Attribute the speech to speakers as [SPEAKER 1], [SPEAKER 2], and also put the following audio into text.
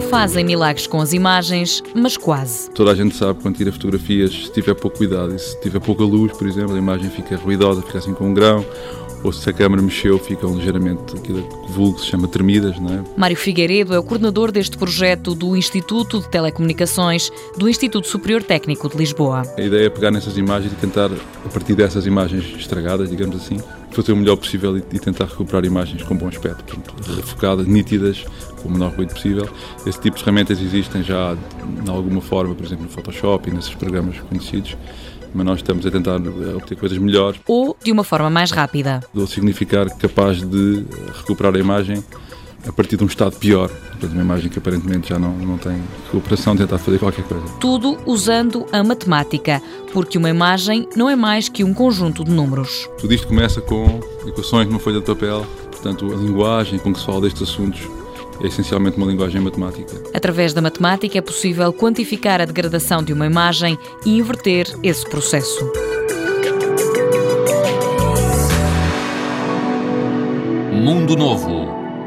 [SPEAKER 1] fazem milagres com as imagens, mas quase.
[SPEAKER 2] Toda a gente sabe quando tira fotografias, se tiver pouco cuidado e se tiver pouca luz, por exemplo, a imagem fica ruidosa, fica assim com um grão, ou se a câmera mexeu, ficam ligeiramente aquilo que vulgo se chama tremidas, não é?
[SPEAKER 1] Mário Figueiredo é o coordenador deste projeto do Instituto de Telecomunicações do Instituto Superior Técnico de Lisboa.
[SPEAKER 2] A ideia é pegar nessas imagens e tentar, a partir dessas imagens estragadas, digamos assim, fazer o melhor possível e, tentar recuperar imagens com bom aspecto, portanto, refocadas, nítidas, com o menor ruído possível. Esse tipo de ferramentas existem já de alguma forma, por exemplo, no Photoshop e nesses programas conhecidos mas nós estamos a tentar obter coisas melhores.
[SPEAKER 1] Ou de uma forma mais rápida.
[SPEAKER 2] Ou significar capaz de recuperar a imagem a partir de um estado pior. Portanto, uma imagem que aparentemente já não, não tem recuperação, tentar fazer qualquer coisa.
[SPEAKER 1] Tudo usando a matemática, porque uma imagem não é mais que um conjunto de números.
[SPEAKER 2] Tudo isto começa com equações numa folha de papel, portanto, a linguagem com que se fala destes assuntos é essencialmente uma linguagem matemática.
[SPEAKER 1] Através da matemática é possível quantificar a degradação de uma imagem e inverter esse processo.
[SPEAKER 3] Mundo Novo,